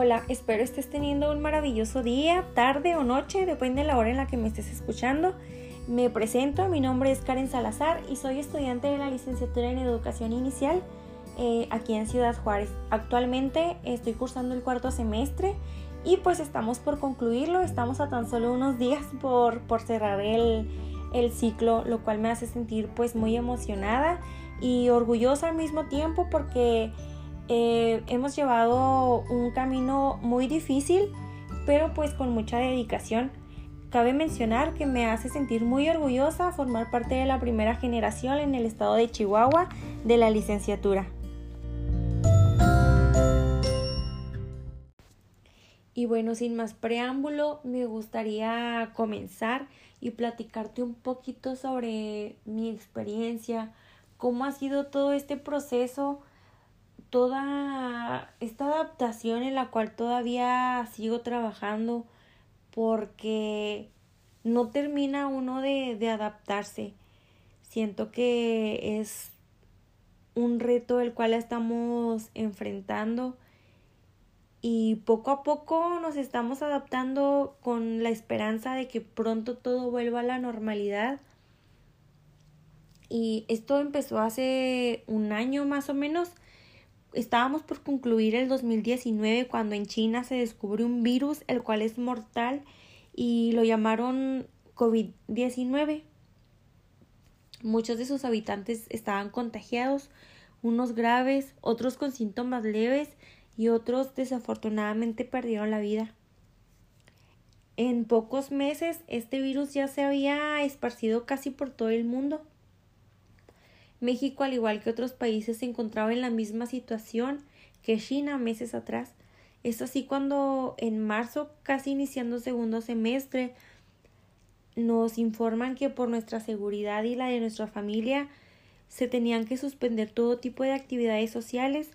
Hola, espero estés teniendo un maravilloso día, tarde o noche, depende de la hora en la que me estés escuchando. Me presento, mi nombre es Karen Salazar y soy estudiante de la licenciatura en Educación Inicial eh, aquí en Ciudad Juárez. Actualmente estoy cursando el cuarto semestre y pues estamos por concluirlo, estamos a tan solo unos días por, por cerrar el, el ciclo, lo cual me hace sentir pues muy emocionada y orgullosa al mismo tiempo porque eh, hemos llevado un camino muy difícil, pero pues con mucha dedicación. Cabe mencionar que me hace sentir muy orgullosa formar parte de la primera generación en el estado de Chihuahua de la licenciatura. Y bueno, sin más preámbulo, me gustaría comenzar y platicarte un poquito sobre mi experiencia, cómo ha sido todo este proceso, toda esta adaptación en la cual todavía sigo trabajando porque no termina uno de, de adaptarse. Siento que es un reto el cual estamos enfrentando y poco a poco nos estamos adaptando con la esperanza de que pronto todo vuelva a la normalidad. Y esto empezó hace un año más o menos. Estábamos por concluir el 2019 cuando en China se descubrió un virus el cual es mortal y lo llamaron COVID-19. Muchos de sus habitantes estaban contagiados, unos graves, otros con síntomas leves y otros desafortunadamente perdieron la vida. En pocos meses este virus ya se había esparcido casi por todo el mundo. México, al igual que otros países, se encontraba en la misma situación que China meses atrás. Es así cuando en marzo, casi iniciando segundo semestre, nos informan que por nuestra seguridad y la de nuestra familia se tenían que suspender todo tipo de actividades sociales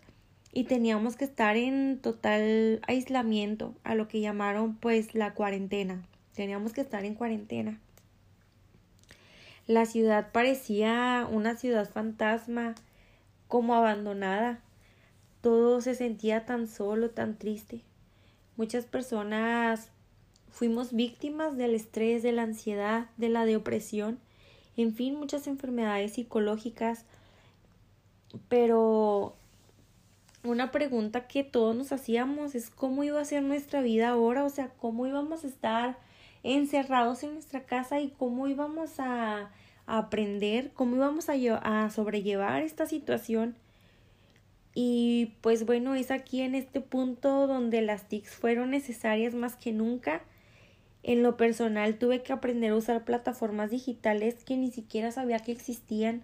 y teníamos que estar en total aislamiento, a lo que llamaron pues la cuarentena. Teníamos que estar en cuarentena. La ciudad parecía una ciudad fantasma, como abandonada. Todo se sentía tan solo, tan triste. Muchas personas fuimos víctimas del estrés, de la ansiedad, de la depresión, en fin, muchas enfermedades psicológicas. Pero una pregunta que todos nos hacíamos es cómo iba a ser nuestra vida ahora, o sea, cómo íbamos a estar encerrados en nuestra casa y cómo íbamos a, aprender, cómo íbamos a, a sobrellevar esta situación. Y pues bueno, es aquí en este punto donde las TICs fueron necesarias más que nunca. En lo personal tuve que aprender a usar plataformas digitales que ni siquiera sabía que existían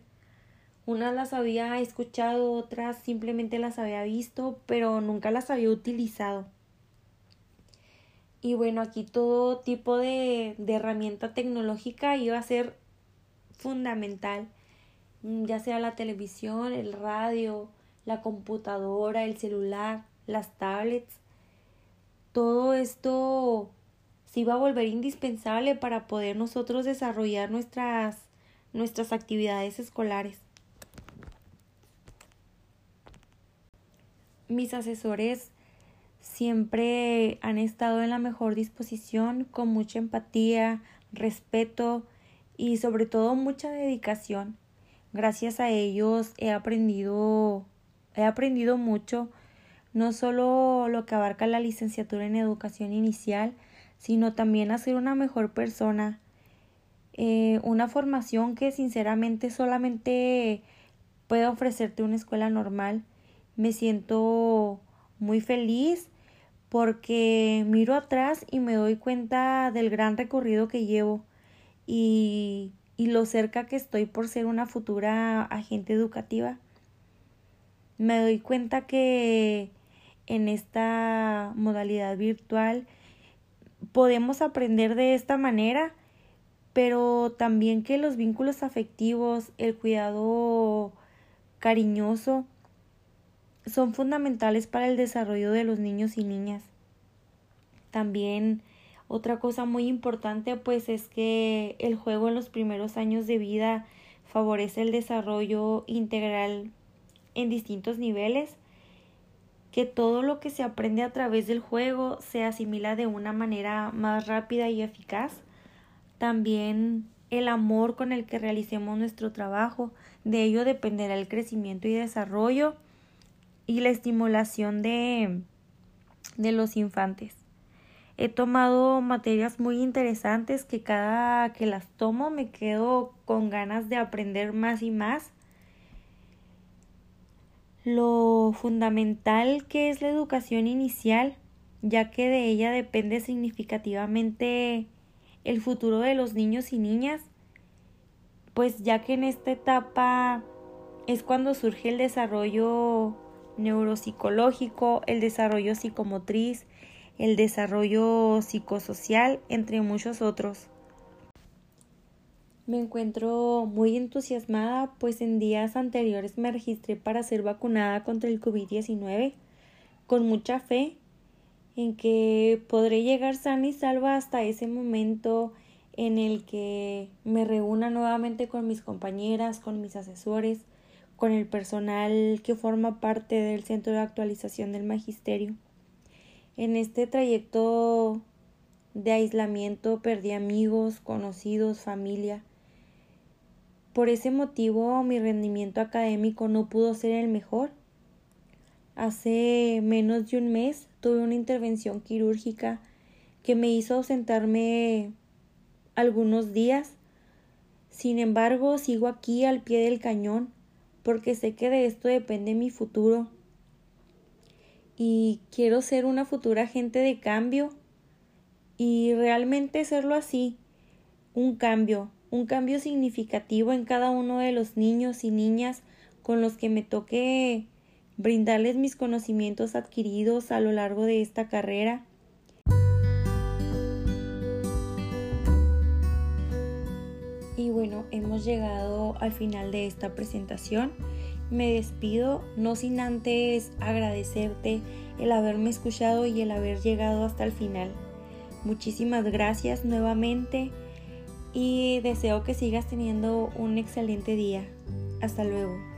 unas las había escuchado, otras simplemente las había visto, pero nunca las había utilizado. Y bueno, aquí todo tipo de, de herramienta tecnológica iba a ser fundamental, mm, ya sea la televisión, el radio, la computadora, el celular, las tablets. Todo esto se iba a volver indispensable para poder nosotros desarrollar nuestras, nuestras actividades escolares. mis asesores siempre han estado en la mejor disposición, con mucha empatía, respeto y sobre todo mucha dedicación. Gracias a ellos he aprendido he aprendido mucho, no solo lo que abarca la licenciatura en educación inicial, sino también a ser una mejor persona. Eh, una formación que sinceramente solamente puede ofrecerte una escuela normal me siento muy feliz porque miro atrás y me doy cuenta del gran recorrido que llevo y, y lo cerca que estoy por ser una futura agente educativa. Me doy cuenta que en esta modalidad virtual podemos aprender de esta manera, pero también que los vínculos afectivos, el cuidado cariñoso, son fundamentales para el desarrollo de los niños y niñas. También otra cosa muy importante pues es que el juego en los primeros años de vida favorece el desarrollo integral en distintos niveles que todo lo que se aprende a través del juego se asimila de una manera más rápida y eficaz. También el amor con el que realicemos nuestro trabajo, de ello dependerá el crecimiento y desarrollo y la estimulación de, de los infantes. He tomado materias muy interesantes que cada que las tomo me quedo con ganas de aprender más y más lo fundamental que es la educación inicial, ya que de ella depende significativamente el futuro de los niños y niñas, pues ya que en esta etapa es cuando surge el desarrollo neuropsicológico, el desarrollo psicomotriz, el desarrollo psicosocial, entre muchos otros. Me encuentro muy entusiasmada, pues en días anteriores me registré para ser vacunada contra el COVID-19, con mucha fe en que podré llegar sana y salva hasta ese momento en el que me reúna nuevamente con mis compañeras, con mis asesores, con el personal que forma parte del Centro de Actualización del Magisterio. En este trayecto de aislamiento perdí amigos, conocidos, familia, por ese motivo mi rendimiento académico no pudo ser el mejor. Hace menos de un mes tuve una intervención quirúrgica que me hizo ausentarme algunos días. Sin embargo, sigo aquí al pie del cañón porque sé que de esto depende mi futuro. Y quiero ser una futura agente de cambio y realmente serlo así, un cambio, un cambio significativo en cada uno de los niños y niñas con los que me toque brindarles mis conocimientos adquiridos a lo largo de esta carrera. Y bueno, hemos llegado al final de esta presentación. Me despido, no sin antes agradecerte el haberme escuchado y el haber llegado hasta el final. Muchísimas gracias nuevamente y deseo que sigas teniendo un excelente día. Hasta luego.